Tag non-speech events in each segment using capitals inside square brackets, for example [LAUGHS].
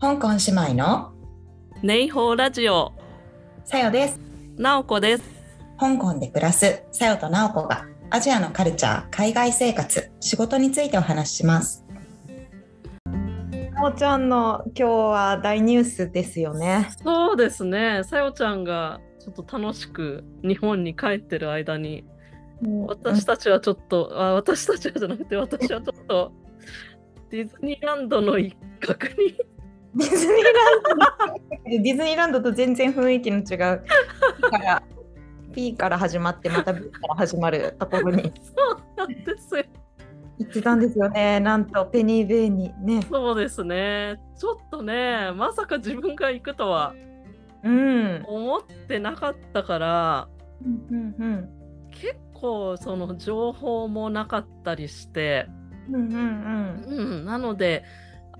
香港姉妹のネイホーラジオさよです。なおこです香港で暮らすさよとなおこがアジアのカルチャー、海外生活、仕事についてお話しします。なおちゃんの今日は大ニュースですよね。そうですねさよちゃんがちょっと楽しく日本に帰ってる間に私たちはちょっと、あ私たちはじゃなくて私はちょっとディズニーランドの一角にディズニーランドディズニーランドと全然雰囲気の違うから P から始まってまた B から始まるところにそうなんですよ行ってたんですよね。なんとペニーベイにね。そうですねちょっとねまさか自分が行くとはうん。思ってなかったからうんうん結構その情報もなかったりしてうんうんうんうん、なので、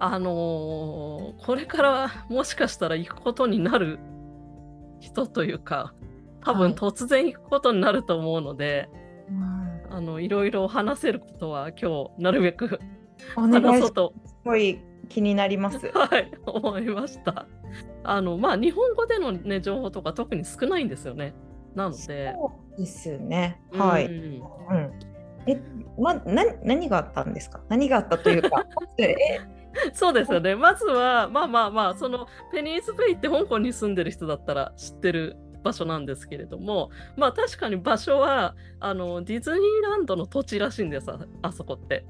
あのーこれからもしかしたら行くことになる人というか、多分はい突然行くことになると思うので、うん。あのいろいろ話せることは今日なるべく。話そうと、すごい気になります。[LAUGHS] はい、思いました。あのまあ日本語でのね情報とか特に少ないんですよね。なので、そうですね。はい。うんうん。え、ま、な、何があったんですか？何があったというか。[LAUGHS] え、[LAUGHS] そうですよね。まずは、まあまあまあ、そのペニーズベイって香港に住んでる人だったら知ってる場所なんですけれども、まあ確かに場所はあのディズニーランドの土地らしいんです、ああそこって。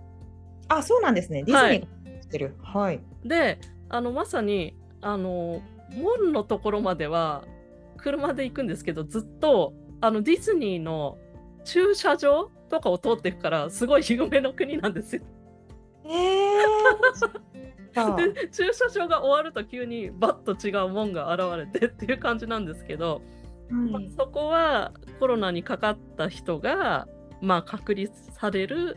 あ、そうなんですね。ディズニーが知ってる。はい。で、あのまさにあの門のところまでは車で行くんですけど、ずっとあのディズニーの駐車場とかを通っていくから、すごい夢の国なんですよ。ええー。で [LAUGHS] 駐車場が終わると急にバッと違う門が現れてっていう感じなんですけど、まあはいそこはコロナにかかった人が、まあ、隔離される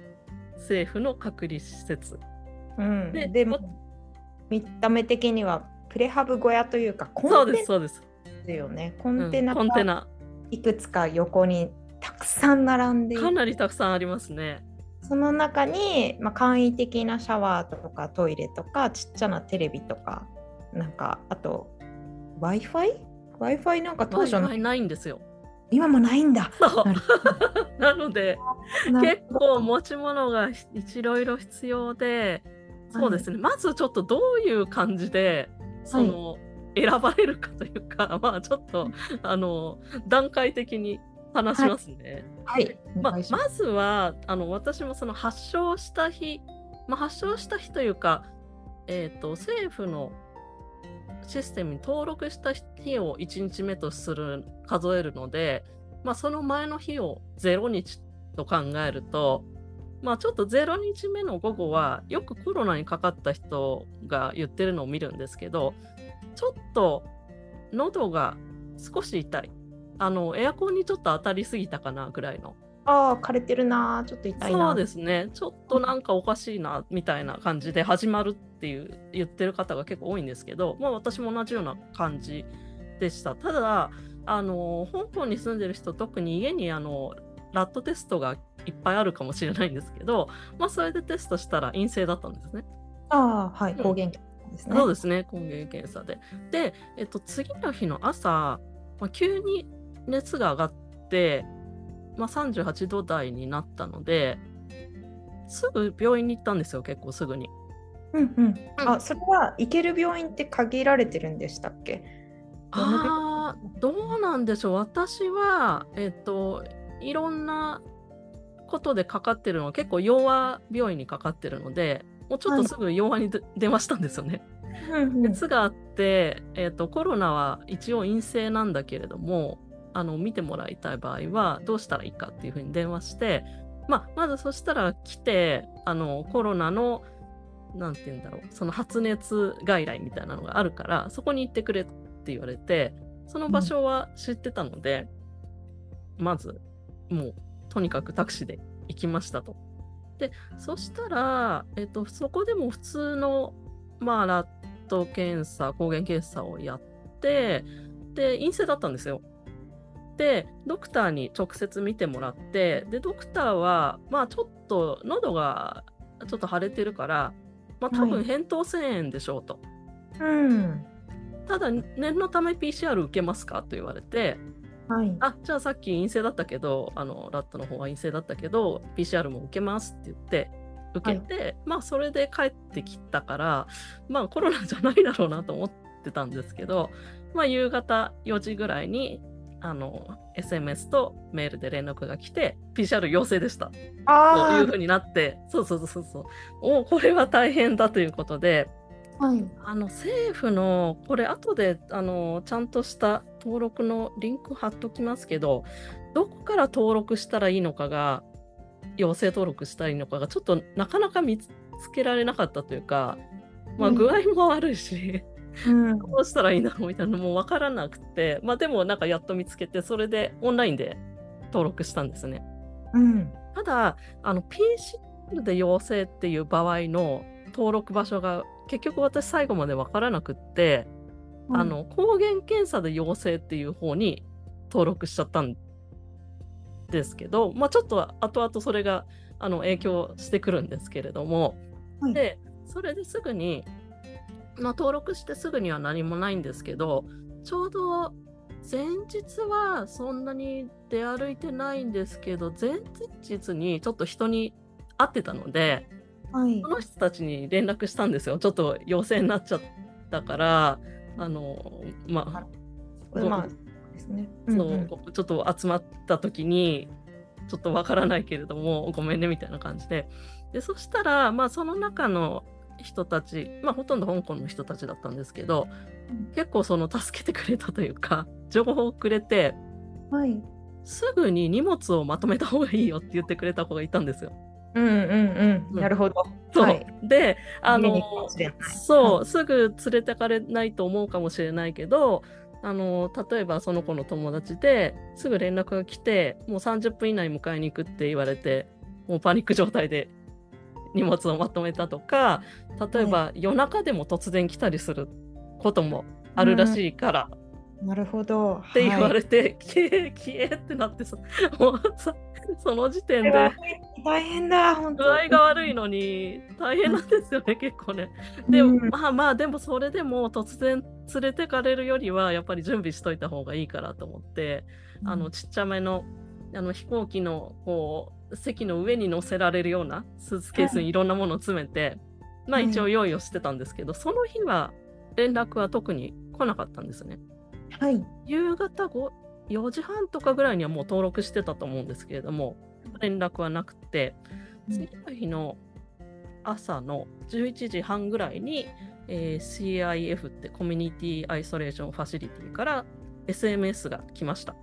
政府の隔離施設うん。ででも。見た目的にはプレハブ小屋というかコンテナですそうです、ですよね。コうんンテナがコンテナいくつか横にたくさん並んでいかなりたくさんありますねその中に、まあ、簡易的なシャワーとかトイレとかちっちゃなテレビとかなんかあと Wi-Fi?Wi-Fi なんか当初ないんですよ。今もないんだ。[LAUGHS] なので結構持ち物がいろいろ必要でそうですね、まずちょっとどういう感じでその、選ばれるかというか [LAUGHS] まあちょっとあの段階的に話しますね。はい。まあお願いしますまずはあの私もその発症した日、まあ、発症した日というか、えー、と政府のシステムに登録した日を1日目とする数えるので、まあ、その前の日を0日と考えると、まあ、ちょっと0日目の午後はよくコロナにかかった人が言ってるのを見るんですけどちょっと喉が少し痛いあのエアコンにちょっと当たりすぎたかなぐらいのああ、枯れてるな。ちょっと痛いな。そうですねちょっとなんかおかしいなみたいな感じで始まるっていう言ってる方が結構多いんですけど、まあ、私も同じような感じでしたただあの香港に住んでる人特に家にあのラットテストがいっぱいあるかもしれないんですけど、まあ、それでテストしたら陰性だったんですね。ああ、はい。うん抗原検査ですね。そうですね、抗原検査で。で、えっと、次の日の朝、まあ、急に熱が上がって、まあ、38度台になったので、すぐ病院に行ったんですよ、結構すぐに。うんうん。あ、それは行ける病院って限られてるんでしたっけ？ああ、どうなんでしょう、私は、えっと、いろんなことでかかってるのは、結構、洋和病院にかかってるので、もうちょっとすぐ洋和にで電話したんですよね。熱があって、えー、とコロナは一応陰性なんだけれどもあの見てもらいたい場合はどうしたらいいかっていうふうに電話して、まあ、まずそしたら来てあのコロナのなんて言うんだろうその発熱外来みたいなのがあるからそこに行ってくれって言われてその場所は知ってたので、まずもうとにかくタクシーで行きましたと。でそしたら、えっと、そこでも普通の、まあ、ラット検査抗原検査をやってで陰性だったんですよ。でドクターに直接見てもらってでドクターはまあちょっと喉がちょっと腫れてるから、まあ、多分はい扁桃腺炎でしょうと。うん。ただ念のため PCR 受けますか？と言われてはい。あじゃあさっき陰性だったけどあのラットの方は陰性だったけど PCR も受けますって言って受けて、まあそれで帰ってきたからまあコロナじゃないだろうなと思ってたんですけど、まあ、夕方4時ぐらいにあの SMS とメールで連絡が来て PCR 陽性でしたとあいうふうになってそうそうそうそうおおこれは大変だということであ。はい。あの政府のこれ後であのちゃんとした登録のリンク貼っときますけどどこから登録したらいいのかが陽性登録したらいいのかがちょっとなかなか見つけられなかったというか、まあ、うん具合も悪いし、うん。どうしたらいいんだろうみたいなのも分からなくて、まあ、でもなんかやっと見つけてそれでオンラインで登録したんですね。うん。ただあの PCR で陽性っていう場合の登録場所が結局私最後まで分からなくって、あの抗原検査で陽性っていう方に登録しちゃったんですけど、まあ、ちょっと後々それがあの影響してくるんですけれども、はいでそれですぐに、まあ、登録してすぐには何もないんですけどちょうど前日はそんなに出歩いてないんですけど前々日にちょっと人に会ってたのではいそ。の人たちに連絡したんですよちょっと陽性になっちゃったからあのまあまあ。ですね。そう、ちょっと集まった時にちょっとわからないけれどもごめんねみたいな感じででそしたら、まあ、その中の人たち、まあ、ほとんど香港の人たちだったんですけど、うん結構その助けてくれたというか情報をくれてはい。すぐに荷物をまとめた方がいいよって言ってくれた子がいたんですよ。うんうんうん。なるほど。そうはい。であのそう、はいすぐ連れてかれないと思うかもしれないけどあの例えばその子の友達ですぐ連絡が来てもう30分以内に迎えに行くって言われてもうパニック状態で荷物をまとめたとか例えば夜中でも突然来たりすることもあるらしいからなるほど。って言わはいれて、消え消えってなってさもうさその時点で大変だ、本当。具合が悪いのに大変なんですよね、結構ね。でも、うんまあまあでもそれでも突然連れてかれるよりはやっぱり準備しといた方がいいからと思って、あのちっちゃめのあの飛行機のこう席の上に乗せられるようなスーツケースにいろんなものを詰めて、まあはい一応用意をしてたんですけど、その日は連絡は特に来なかったんですね。はい。夕方5 4時半とかぐらいにはもう登録してたと思うんですけれども連絡はなくてうん次の日の朝の11時半ぐらいに、えー CIF ってコミュニティアイソレーションファシリティから SMS が来ました。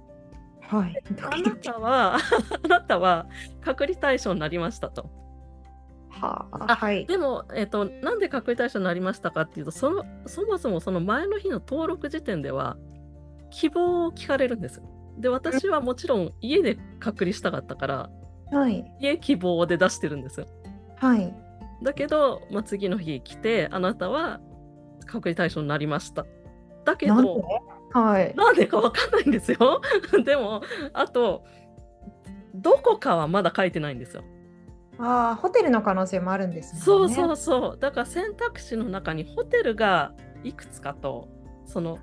はい。あなたは [LAUGHS] あなたは隔離対象になりましたと。はあ、あはい。でも、えっとなんで隔離対象になりましたかっていうとそのそもそもその前の日の登録時点では希望を聞かれるんですよ。で私はもちろん家で隔離したかったからはい。家希望で出してるんですよ。はい。だけど、まあ、次の日来てあなたは隔離対象になりました。だけどはい。なんでかわかんないんですよ。[LAUGHS] でもあとどこかはまだ書いてないんですよ。ああ、ホテルの可能性もあるんですね。そうそうそう。だから選択肢の中にホテルがいくつかと、その、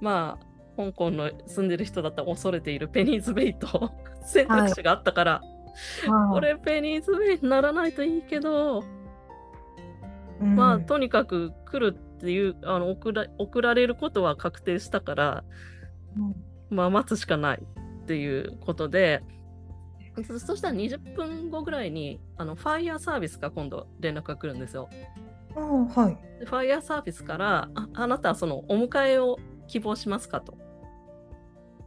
まあ、香港の住んでる人だったら恐れているペニーズベイと [LAUGHS] 選択肢があったから、はいこれペニーズベイにならないといいけど、うんまあ、とにかく来るっていう、あの送ら送られることは確定したから、うんまあ、待つしかないっていうことで、そそしたら20分後ぐらいに、あの、ファイヤーサービスが今度連絡が来るんですよ。はい。でファイヤーサービスからああなたはそのお迎えを希望しますかと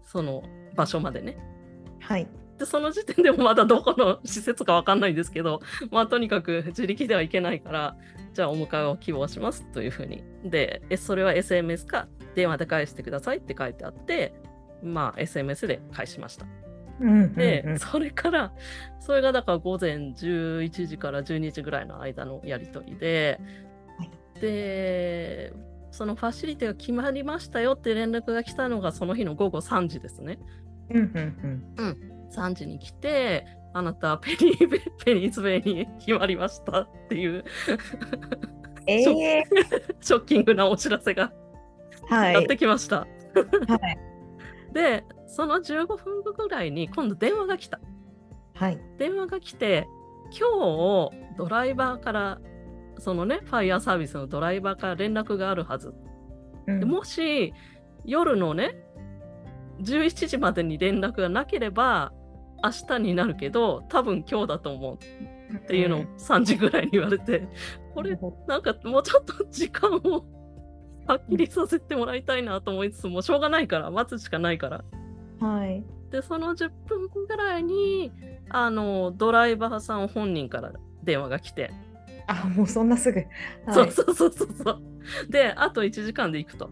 その場所までねはい。でその時点でもまだどこの施設かわかんないんですけど [LAUGHS] まあとにかく自力ではいけないからじゃあお迎えを希望しますというふうに。でえそれは SMS か？電話で返してくださいって書いてあってまあ SMS で返しました。うんうんで、うん。それからそれがだから午前11時から12時ぐらいの間のやり取りで、はいでそのファシリティが決まりましたよって連絡が来たのがその日の午後3時ですね。うん。うん3時に来てあなたはペニーベペニーズベイに決まりましたっていうえショえ [LAUGHS] ショッキングなお知らせがはい。やってきました。はい。で、その15分後ぐらいに今度電話が来た。はい。電話が来て、今日ドライバーから、そのね、ファイヤーサービスのドライバーから連絡があるはず。うんでもし夜のね、17時までに連絡がなければ、明日になるけど、多分今日だと思うっていうのを3時ぐらいに言われて、これなんかもうちょっと時間を [LAUGHS] はっきりさせてもらいたいなと思いつつもうしょうがないから待つしかないから。はい。でその10分後ぐらいにあのドライバーさん本人から電話が来て、あ、もうそんなすぐ。はい、そうそうそうそうそうであと1時間で行くと。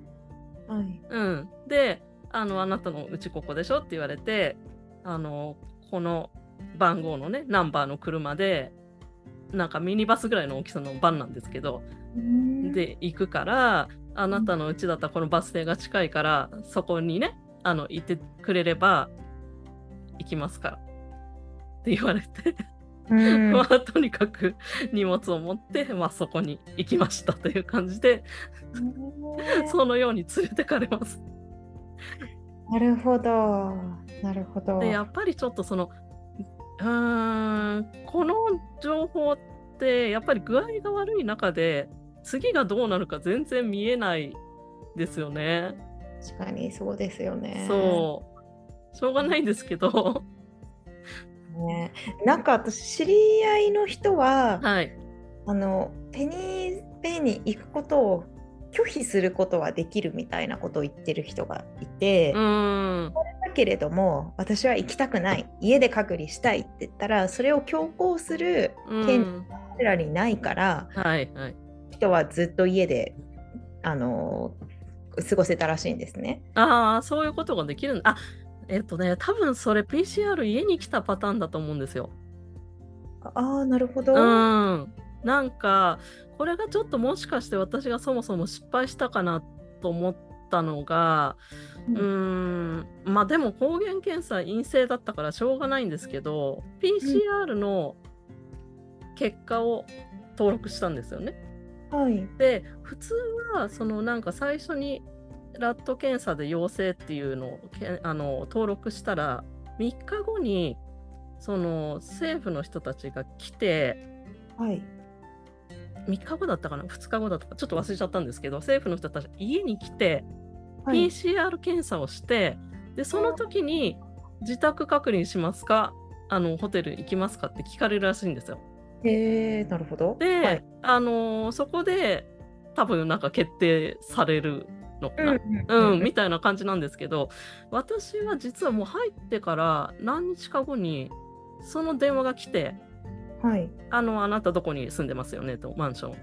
はい。うん、であのあなたのうちここでしょって言われてあのこの番号のねナンバーの車でなんかミニバスぐらいの大きさのバンなんですけどで行くからあなたのうちだったらこのバス停が近いからそこにねあの行ってくれれば行きますから。って言われて、うん、[LAUGHS] まあとにかく荷物を持って、まあ、そこに行きましたという感じで。そのように連れてかれます。なるほど。なるほど。でやっぱりちょっとそのうーんこの情報ってやっぱり具合が悪い中で次がどうなるか全然見えないですよね。確かにそうですよね。そうしょうがないんですけどね、なんか私知り合いの人は、はいあのペニーベイに行くことを拒否することはできるみたいなことを言ってる人がいて、うーんだけれども私は行きたくない家で隔離したいって言ったらそれを強行するう権ん彼らにないからはいはい人はずっと家であの過ごせたらしいんですね。ああそういうことができるんあえっとね多分それ PCR 家に来たパターンだと思うんですよ。ああなるほど。うんなんかこれがちょっともしかして私がそもそも失敗したかなと思ったのがうーんまあでも抗原検査陰性だったからしょうがないんですけど PCR の結果を登録したんですよね。はい。で普通はそのなんか最初にラット検査で陽性っていうのをけあの登録したら3日後にその政府の人たちが来てはい。3日後だったかな？2日後だったかちょっと忘れちゃったんですけど政府の人たちが家に来てはい。PCR 検査をしてでその時に自宅隔離しますか？あのホテル行きますかって聞かれるらしいんですよ。へえなるほど。で、はい。あのーそこで多分なんか決定されるのかな、ううんみたいな感じなんですけど私は実はもう入ってから何日か後にその電話が来てはい。「あのあなたどこに住んでますよね」とマンション。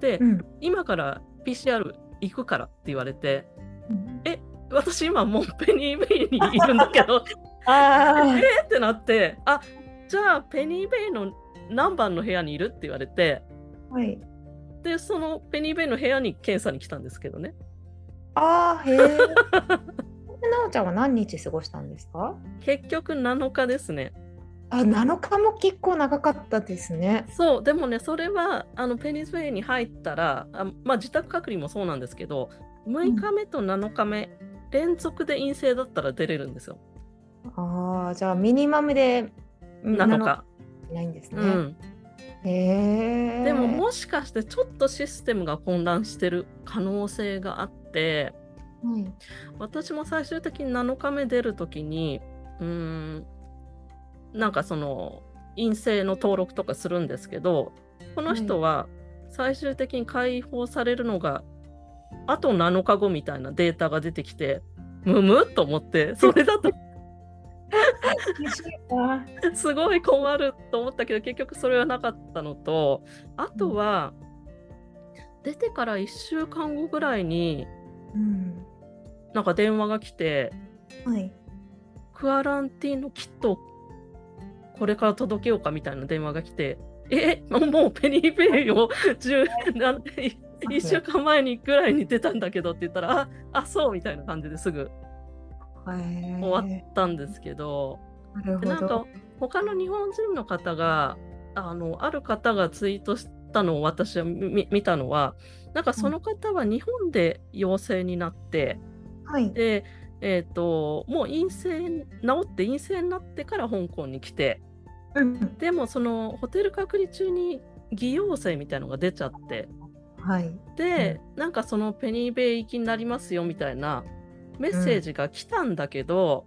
で、うん今から PCR 行くからって言われてうん私今もうペニーベイにいるんだけど [LAUGHS] あえってなってあじゃあペニーベイの何番の部屋にいるって言われてあはい。でそのペニーベイの部屋に検査に来たんですけどねああへえ。[LAUGHS] なおちゃんは何日過ごしたんですか？結局7日ですねあ7日も結構長かったですね。そうでもねそれはあのペニーベイに入ったらあまあ自宅隔離もそうなんですけど6日目と7日目、連続で陰性だったら出れるんですよああじゃあミニマムで7日、ないんですね。うん。でももしかしてちょっとシステムが混乱してる可能性があってはい私も最終的に7日目出るときにうーんなんかその陰性の登録とかするんですけどこの人は最終的に解放されるのがあと7日後みたいなデータが出てきてむむっと思ってそれだとすごい困ると思ったけど結局それはなかったのとあとは出てから1週間後ぐらいにうん。なんか電話が来てはい。クアランティーンのキットをこれから届けようかみたいな電話が来て、え、もうペニーベイを10な1週間前にぐらいに出たんだけどって言ったら、あ、あ、そうみたいな感じですぐ。終終わったんですけど、な。でなんか他の日本人の方が、あのある方がツイートしったのを私は見たのはなんかその方は日本で陽性になって、はい、で、えーと、もう陰性治って陰性になってから香港に来て、うん、でもそのホテル隔離中に偽陽性みたいのが出ちゃって、はい、で、うん、なんかそのペニーベイ行きになりますよみたいなメッセージが来たんだけど、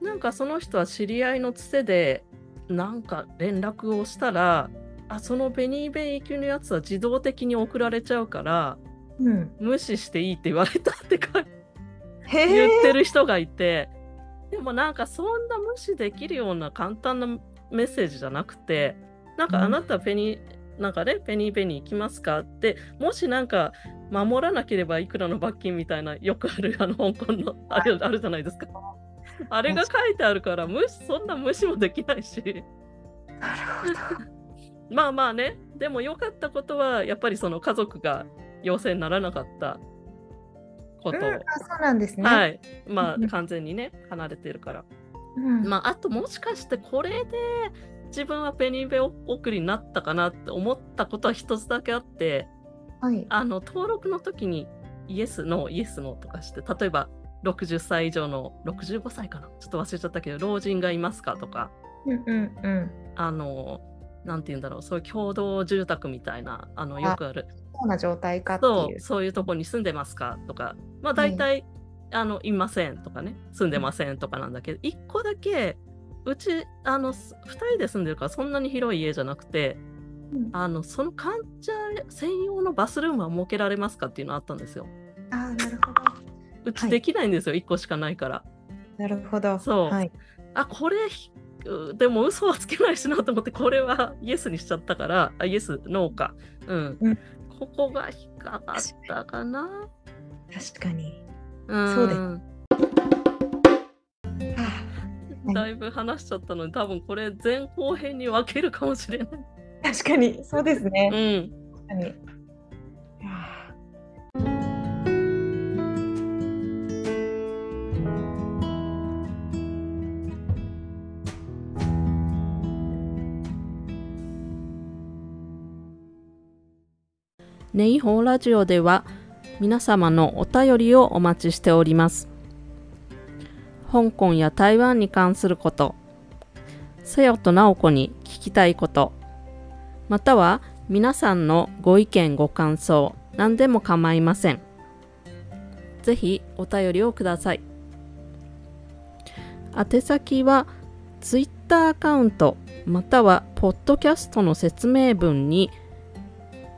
うん、なんかその人は知り合いのつてでなんか連絡をしたらあそのベニーベイ行きのやつは自動的に送られちゃうから、うん、無視していいって言われたってか言ってる人がいてでもなんかそんな無視できるような簡単なメッセージじゃなくてなんかあなたペニー、うん、なんかねペニーベニー行きますかってもしなんか守らなければいくらの罰金みたいなよくあるあの香港のあるあるじゃないですか。あれが書いてあるから無視そんな無視もできないし。なるほど。[LAUGHS] まあまあね、でも良かったことは、やっぱりその家族が陽性にならなかったこと。うん、あそうなんですね。はい。まあ、完全にね、離れてるから。うん、まあ、あともしかしてこれで自分はペニーベ送りになったかなって思ったことは一つだけあって、はい、あの登録の時にイエス、ノー、イエス、ノーとかして、例えば60歳以上の65歳かな？ちょっと忘れちゃったけど老人がいますか？とか、うんうんうん、あのなんて言うんだろうそういう共同住宅みたいなあのよくある。そうな状態かっていう。そういうとこに住んでますかとか。まあ大体、あのいませんとかね。住んでませんとかなんだけど、1個だけうちあの2人で住んでるからそんなに広い家じゃなくて、うん、あのその患者専用のバスルームは設けられますかっていうのあったんですよ。あなるほど。うちできないんですよ、はい、1個しかないから。なるほど。そう。はい、あこれでも嘘はつけないしなと思ってこれはイエスにしちゃったからあイエスノーか、うん、うん、ここが引っかかったかな。確かに、うん、そうです、だいぶ話しちゃったので多分これ前後編に分けるかもしれない。確かに。そうですね、うん、確かにネイホーラジオでは皆様のお便りをお待ちしております。香港や台湾に関すること、せよとなおこに聞きたいこと、または皆さんのご意見ご感想、何でも構いません。ぜひお便りをください。宛先は Twitter アカウントまたはポッドキャストの説明文に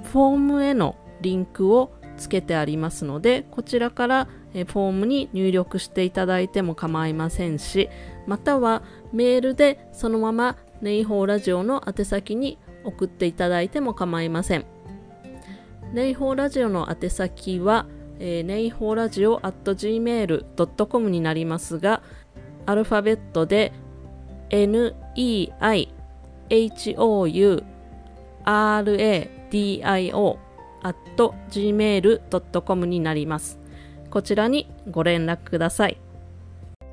フォームへのリンクをつけてありますのでこちらからフォームに入力していただいても構いませんしまたはメールでそのままネイホーラジオの宛先に送っていただいても構いません。ネイホーラジオの宛先は、えー、ネイホーラジオ at gmail.com になりますがアルファベットで NEIHOURA dio.gmail.com になります。こちらにご連絡ください。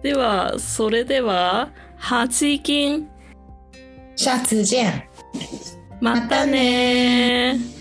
では、それでは、8金。下次见。またね